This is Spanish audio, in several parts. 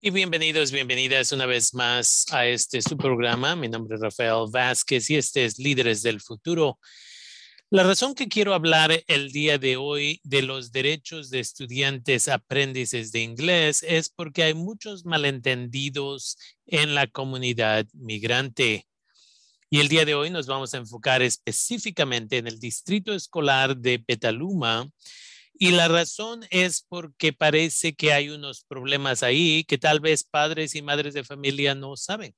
Y bienvenidos, bienvenidas una vez más a este su programa. Mi nombre es Rafael Vázquez y este es Líderes del Futuro. La razón que quiero hablar el día de hoy de los derechos de estudiantes aprendices de inglés es porque hay muchos malentendidos en la comunidad migrante. Y el día de hoy nos vamos a enfocar específicamente en el distrito escolar de Petaluma y la razón es porque parece que hay unos problemas ahí que tal vez padres y madres de familia no saben.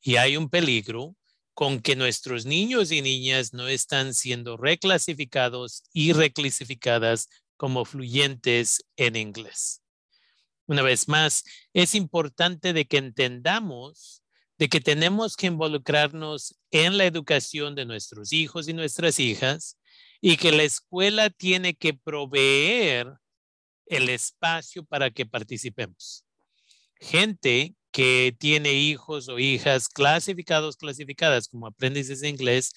Y hay un peligro con que nuestros niños y niñas no están siendo reclasificados y reclasificadas como fluyentes en inglés. Una vez más, es importante de que entendamos de que tenemos que involucrarnos en la educación de nuestros hijos y nuestras hijas y que la escuela tiene que proveer el espacio para que participemos. Gente que tiene hijos o hijas clasificados, clasificadas como aprendices de inglés,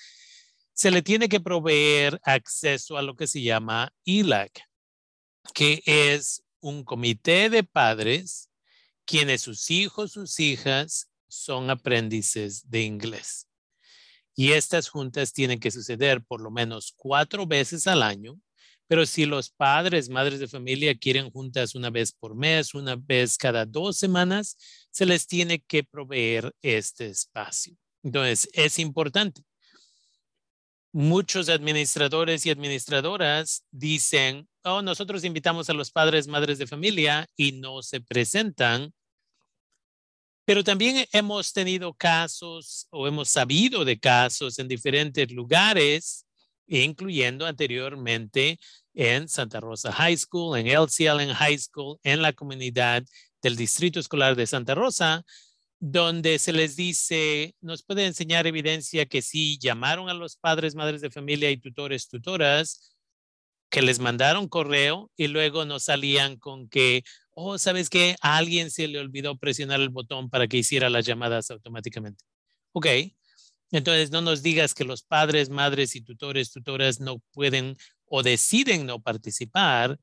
se le tiene que proveer acceso a lo que se llama ELAC, que es un comité de padres quienes sus hijos, sus hijas son aprendices de inglés. Y estas juntas tienen que suceder por lo menos cuatro veces al año. Pero si los padres, madres de familia quieren juntas una vez por mes, una vez cada dos semanas, se les tiene que proveer este espacio. Entonces, es importante. Muchos administradores y administradoras dicen, oh, nosotros invitamos a los padres, madres de familia y no se presentan pero también hemos tenido casos o hemos sabido de casos en diferentes lugares, incluyendo anteriormente en Santa Rosa High School, en LC Allen High School, en la comunidad del Distrito Escolar de Santa Rosa, donde se les dice, nos puede enseñar evidencia que sí llamaron a los padres, madres de familia y tutores, tutoras, que les mandaron correo y luego nos salían con que, oh, ¿sabes qué? A alguien se le olvidó presionar el botón para que hiciera las llamadas automáticamente. Ok, entonces no nos digas que los padres, madres y tutores, tutoras no pueden o deciden no participar.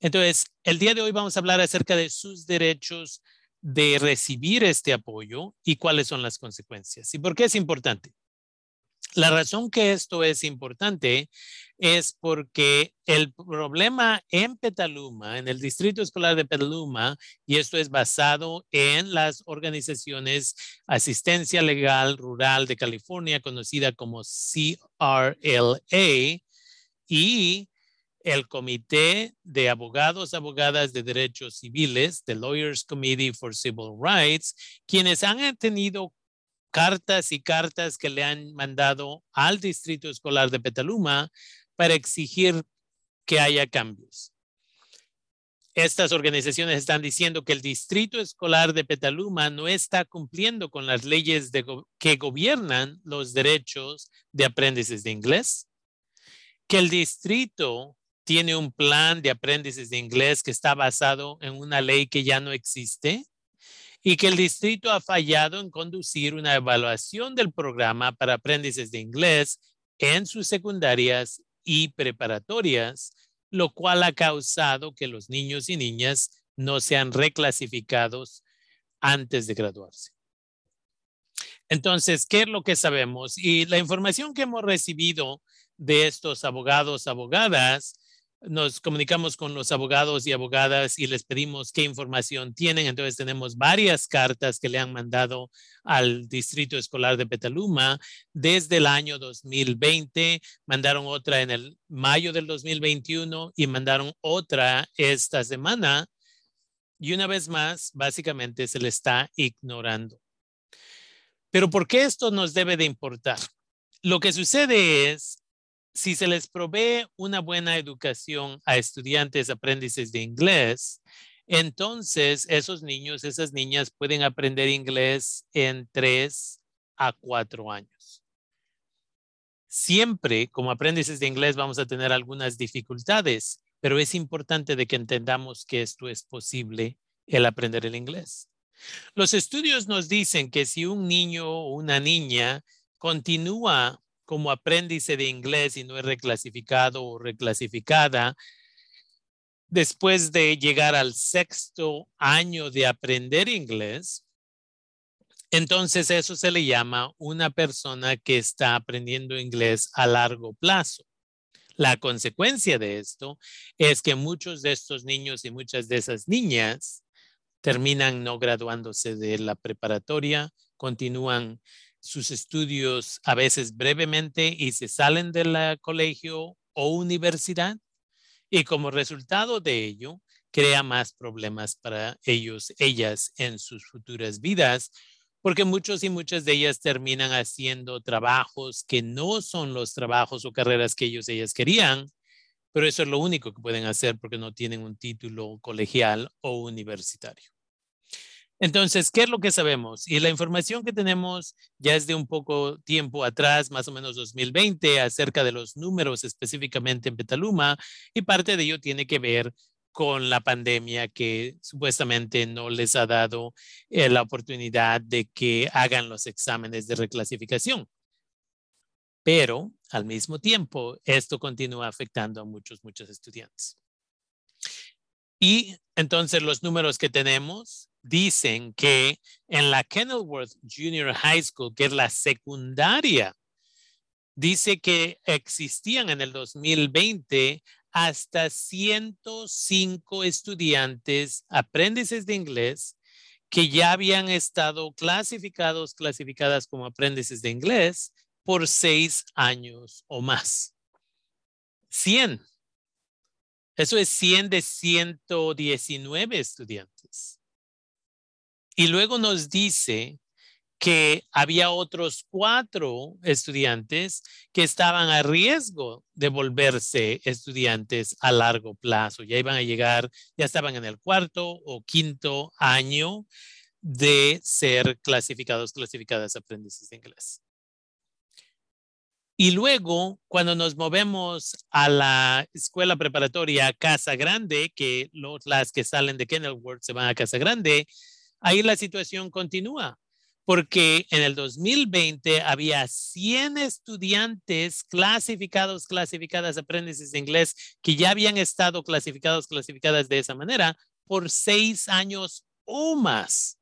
Entonces, el día de hoy vamos a hablar acerca de sus derechos de recibir este apoyo y cuáles son las consecuencias. ¿Y por qué es importante? La razón que esto es importante es porque el problema en Petaluma, en el Distrito Escolar de Petaluma, y esto es basado en las organizaciones Asistencia Legal Rural de California, conocida como CRLA, y el Comité de Abogados, Abogadas de Derechos Civiles, the Lawyers Committee for Civil Rights, quienes han tenido cartas y cartas que le han mandado al Distrito Escolar de Petaluma para exigir que haya cambios. Estas organizaciones están diciendo que el Distrito Escolar de Petaluma no está cumpliendo con las leyes que gobiernan los derechos de aprendices de inglés, que el distrito tiene un plan de aprendices de inglés que está basado en una ley que ya no existe y que el distrito ha fallado en conducir una evaluación del programa para aprendices de inglés en sus secundarias y preparatorias, lo cual ha causado que los niños y niñas no sean reclasificados antes de graduarse. Entonces, ¿qué es lo que sabemos? Y la información que hemos recibido de estos abogados, abogadas, nos comunicamos con los abogados y abogadas y les pedimos qué información tienen. Entonces tenemos varias cartas que le han mandado al Distrito Escolar de Petaluma desde el año 2020. Mandaron otra en el mayo del 2021 y mandaron otra esta semana. Y una vez más, básicamente se le está ignorando. Pero ¿por qué esto nos debe de importar? Lo que sucede es si se les provee una buena educación a estudiantes aprendices de inglés, entonces esos niños, esas niñas pueden aprender inglés en tres a cuatro años. Siempre como aprendices de inglés vamos a tener algunas dificultades, pero es importante de que entendamos que esto es posible el aprender el inglés. Los estudios nos dicen que si un niño o una niña continúa como aprendice de inglés y no es reclasificado o reclasificada, después de llegar al sexto año de aprender inglés, entonces eso se le llama una persona que está aprendiendo inglés a largo plazo. La consecuencia de esto es que muchos de estos niños y muchas de esas niñas terminan no graduándose de la preparatoria, continúan sus estudios a veces brevemente y se salen del colegio o universidad y como resultado de ello crea más problemas para ellos, ellas en sus futuras vidas, porque muchos y muchas de ellas terminan haciendo trabajos que no son los trabajos o carreras que ellos, ellas querían, pero eso es lo único que pueden hacer porque no tienen un título colegial o universitario. Entonces, ¿qué es lo que sabemos? Y la información que tenemos ya es de un poco tiempo atrás, más o menos 2020, acerca de los números específicamente en Petaluma, y parte de ello tiene que ver con la pandemia que supuestamente no les ha dado eh, la oportunidad de que hagan los exámenes de reclasificación. Pero al mismo tiempo, esto continúa afectando a muchos, muchos estudiantes. Y entonces los números que tenemos dicen que en la Kenilworth Junior High School, que es la secundaria, dice que existían en el 2020 hasta 105 estudiantes, aprendices de inglés, que ya habían estado clasificados, clasificadas como aprendices de inglés por seis años o más. 100. Eso es 100 de 119 estudiantes. Y luego nos dice que había otros cuatro estudiantes que estaban a riesgo de volverse estudiantes a largo plazo. Ya iban a llegar, ya estaban en el cuarto o quinto año de ser clasificados, clasificadas aprendices de inglés. Y luego, cuando nos movemos a la escuela preparatoria Casa Grande, que las que salen de Kenilworth se van a Casa Grande, ahí la situación continúa, porque en el 2020 había 100 estudiantes clasificados, clasificadas aprendices de inglés que ya habían estado clasificados, clasificadas de esa manera por seis años o más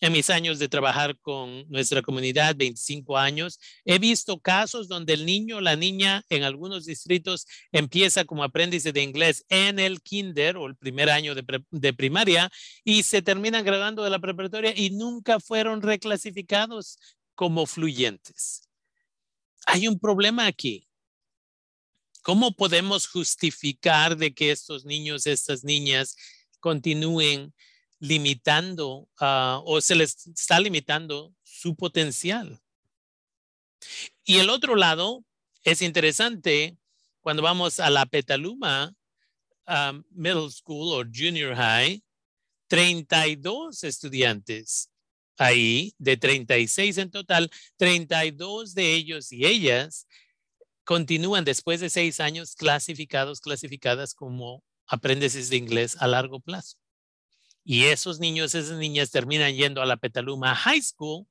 en mis años de trabajar con nuestra comunidad, 25 años, he visto casos donde el niño la niña en algunos distritos empieza como aprendiz de inglés en el kinder o el primer año de, primaria y se terminan graduando de la preparatoria y nunca fueron reclasificados como fluyentes. Hay un problema aquí. ¿Cómo podemos justificar de que estos niños, estas niñas continúen limitando ah, o se les está limitando su potencial. Y el otro lado es interesante cuando vamos a la Petaluma ah, Middle School o Junior High, 32 estudiantes ahí, de 36 en total, 32 de ellos y ellas continúan después de seis años clasificados, clasificadas como aprendices de inglés a largo plazo. Y esos niños, esas niñas terminan yendo a la Petaluma High School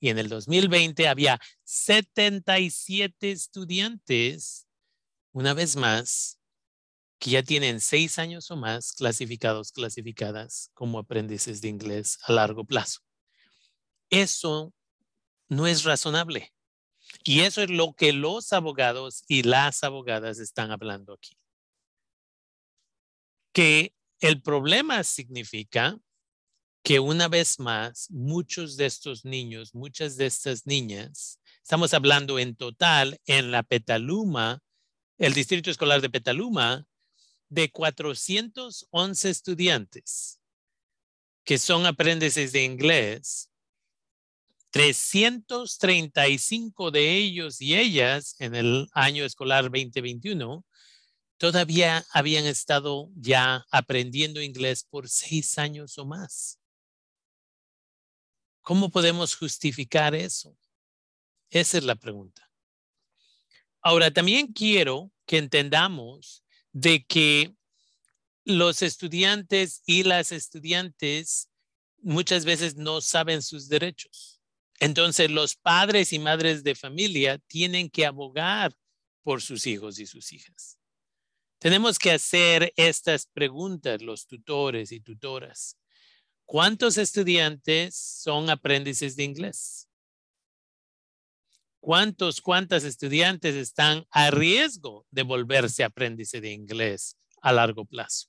y en el 2020 había 77 estudiantes, una vez más, que ya tienen seis años o más clasificados, clasificadas como aprendices de inglés a largo plazo. Eso no es razonable. Y eso es lo que los abogados y las abogadas están hablando aquí. Que el problema significa que una vez más, muchos de estos niños, muchas de estas niñas, estamos hablando en total en la Petaluma, el Distrito Escolar de Petaluma, de 411 estudiantes que son aprendices de inglés, 335 de ellos y ellas en el año escolar 2021 todavía habían estado ya aprendiendo inglés por seis años o más. ¿Cómo podemos justificar eso? Esa es la pregunta. Ahora, también quiero que entendamos de que los estudiantes y las estudiantes muchas veces no saben sus derechos. Entonces, los padres y madres de familia tienen que abogar por sus hijos y sus hijas Tenemos que hacer estas preguntas, los tutores y tutoras. ¿Cuántos estudiantes son aprendices de inglés? ¿Cuántos, cuántas estudiantes están a riesgo de volverse aprendices de inglés a largo plazo?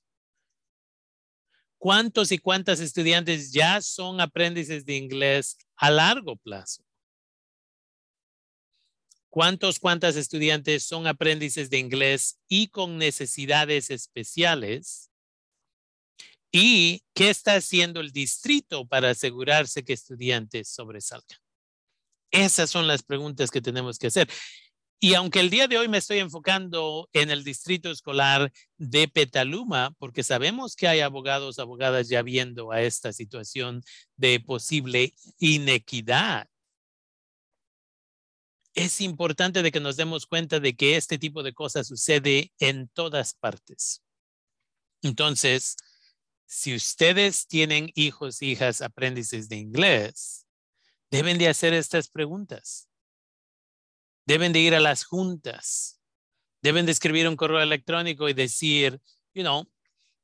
¿Cuántos y cuántas estudiantes ya son aprendices de inglés a largo plazo? ¿Cuántos, cuántas estudiantes son aprendices de inglés y con necesidades especiales? ¿Y qué está haciendo el distrito para asegurarse que estudiantes sobresalgan? Esas son las preguntas que tenemos que hacer. Y aunque el día de hoy me estoy enfocando en el distrito escolar de Petaluma, porque sabemos que hay abogados, abogadas ya viendo a esta situación de posible inequidad, es importante de que nos demos cuenta de que este tipo de cosas sucede en todas partes. Entonces, si ustedes tienen hijos, hijas, aprendices de inglés, deben de hacer estas preguntas. Deben de ir a las juntas. Deben de escribir un correo electrónico y decir, you know,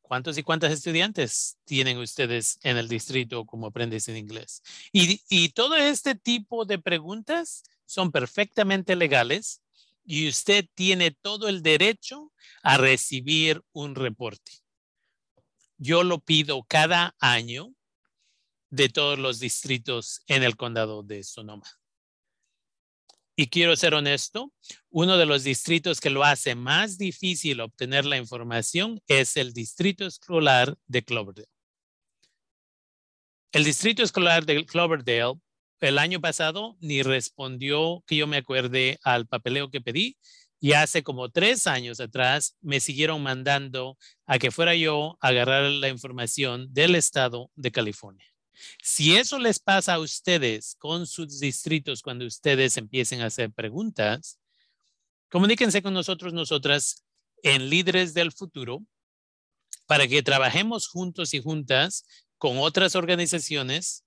¿cuántos y cuántas estudiantes tienen ustedes en el distrito como aprendices de inglés? Y, y todo este tipo de preguntas son perfectamente legales y usted tiene todo el derecho a recibir un reporte. Yo lo pido cada año de todos los distritos en el condado de Sonoma. Y quiero ser honesto, uno de los distritos que lo hace más difícil obtener la información es el distrito escolar de Cloverdale. El distrito escolar de Cloverdale el año pasado ni respondió que yo me acuerde al papeleo que pedí y hace como tres años atrás me siguieron mandando a que fuera yo a agarrar la información del estado de California. Si eso les pasa a ustedes con sus distritos cuando ustedes empiecen a hacer preguntas, comuníquense con nosotros, nosotras, en Líderes del Futuro, para que trabajemos juntos y juntas con otras organizaciones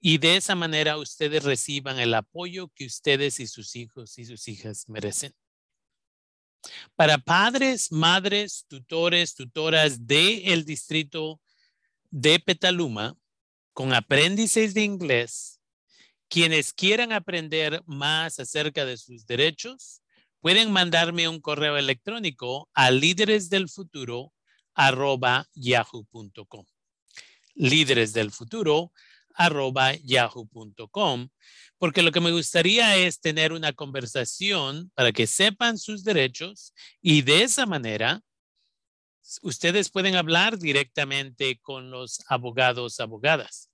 y de esa manera ustedes reciban el apoyo que ustedes y sus hijos y sus hijas merecen. Para padres, madres, tutores, tutoras del el distrito de Petaluma, con aprendices de inglés, quienes quieran aprender más acerca de sus derechos, pueden mandarme un correo electrónico a líderesdelfuturo.yahoo.com. Líderes del futuro arroba yahoo.com, porque lo que me gustaría es tener una conversación para que sepan sus derechos y de esa manera ustedes pueden hablar directamente con los abogados, abogadas.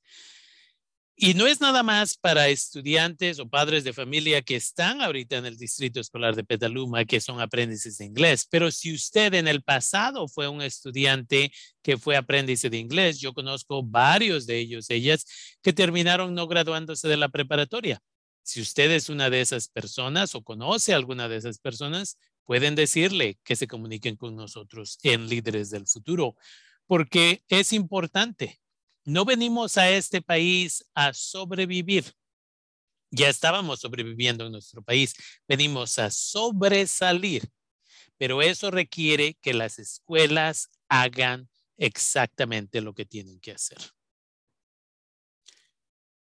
Y no es nada más para estudiantes o padres de familia que están ahorita en el distrito escolar de Petaluma, que son aprendices de inglés, pero si usted en el pasado fue un estudiante que fue aprendiz de inglés, yo conozco varios de ellos, ellas, que terminaron no graduándose de la preparatoria. Si usted es una de esas personas o conoce a alguna de esas personas, pueden decirle que se comuniquen con nosotros en Líderes del Futuro, porque es importante no venimos a este país a sobrevivir. Ya estábamos sobreviviendo en nuestro país. Venimos a sobresalir. Pero eso requiere que las escuelas hagan exactamente lo que tienen que hacer.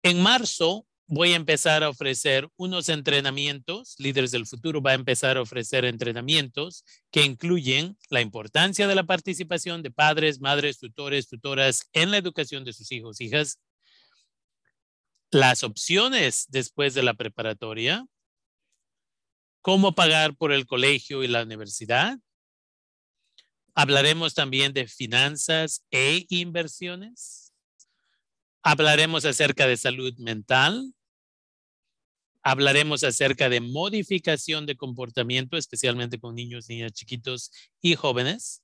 En marzo voy a empezar a ofrecer unos entrenamientos, Líderes del Futuro va a empezar a ofrecer entrenamientos que incluyen la importancia de la participación de padres, madres, tutores, tutoras en la educación de sus hijos, hijas, las opciones después de la preparatoria, cómo pagar por el colegio y la universidad. Hablaremos también de finanzas e inversiones. Hablaremos acerca de salud mental, Hablaremos acerca de modificación de comportamiento, especialmente con niños, niñas chiquitos y jóvenes.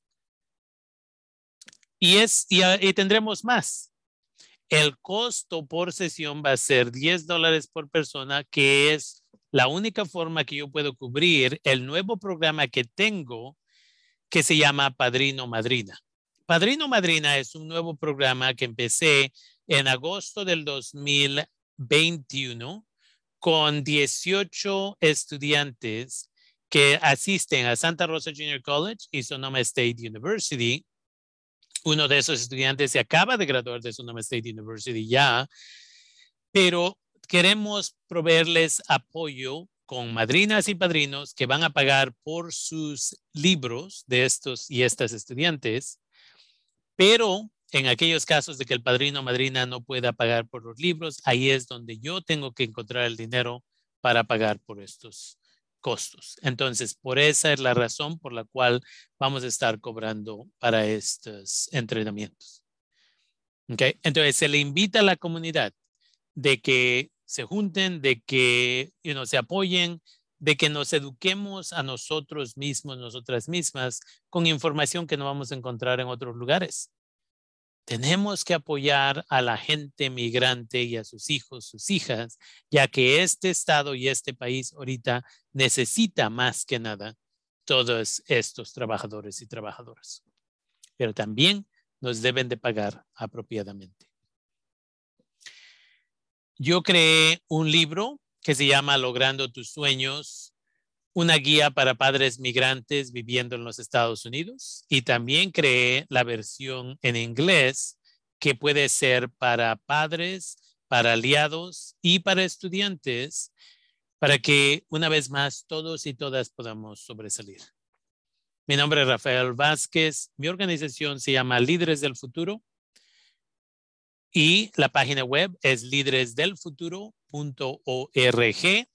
Y, es, y, y tendremos más. El costo por sesión va a ser 10 dólares por persona, que es la única forma que yo puedo cubrir el nuevo programa que tengo que se llama Padrino Madrina. Padrino Madrina es un nuevo programa que empecé en agosto del 2021 con 18 estudiantes que asisten a Santa Rosa Junior College y Sonoma State University. Uno de esos estudiantes se acaba de graduar de Sonoma State University ya, pero queremos proveerles apoyo con madrinas y padrinos que van a pagar por sus libros de estos y estas estudiantes, pero en aquellos casos de que el padrino o madrina no pueda pagar por los libros, ahí es donde yo tengo que encontrar el dinero para pagar por estos costos. Entonces, por esa es la razón por la cual vamos a estar cobrando para estos entrenamientos. Okay. Entonces, se le invita a la comunidad de que se junten, de que you se apoyen, de que nos eduquemos a nosotros mismos, nosotras mismas, con información que no vamos a encontrar en otros lugares. Tenemos que apoyar a la gente migrante y a sus hijos, sus hijas, ya que este estado y este país ahorita necesita más que nada todos estos trabajadores y trabajadoras. Pero también nos deben de pagar apropiadamente. Yo creé un libro que se llama Logrando tus sueños una guía para padres migrantes viviendo en los Estados Unidos y también creé la versión en inglés que puede ser para padres, para aliados y para estudiantes para que una vez más todos y todas podamos sobresalir. Mi nombre es Rafael Vázquez, mi organización se llama Líderes del Futuro y la página web es líderesdelfuturo.org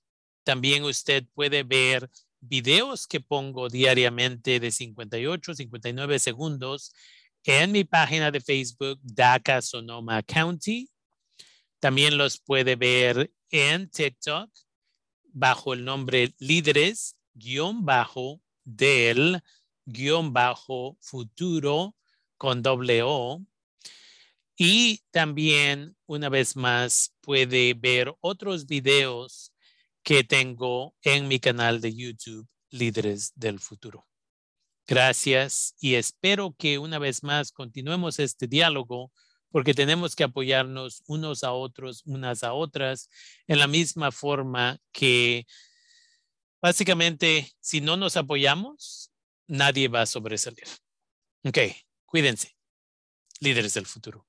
también usted puede ver videos que pongo diariamente de 58, 59 segundos en mi página de Facebook, DACA Sonoma County. También los puede ver en TikTok bajo el nombre líderes guion bajo del guion bajo futuro con doble O. Y también, una vez más, puede ver otros videos que tengo en mi canal de YouTube, Líderes del Futuro. Gracias y espero que una vez más continuemos este diálogo porque tenemos que apoyarnos unos a otros, unas a otras, en la misma forma que básicamente si no nos apoyamos, nadie va a sobresalir. Ok, cuídense, líderes del futuro.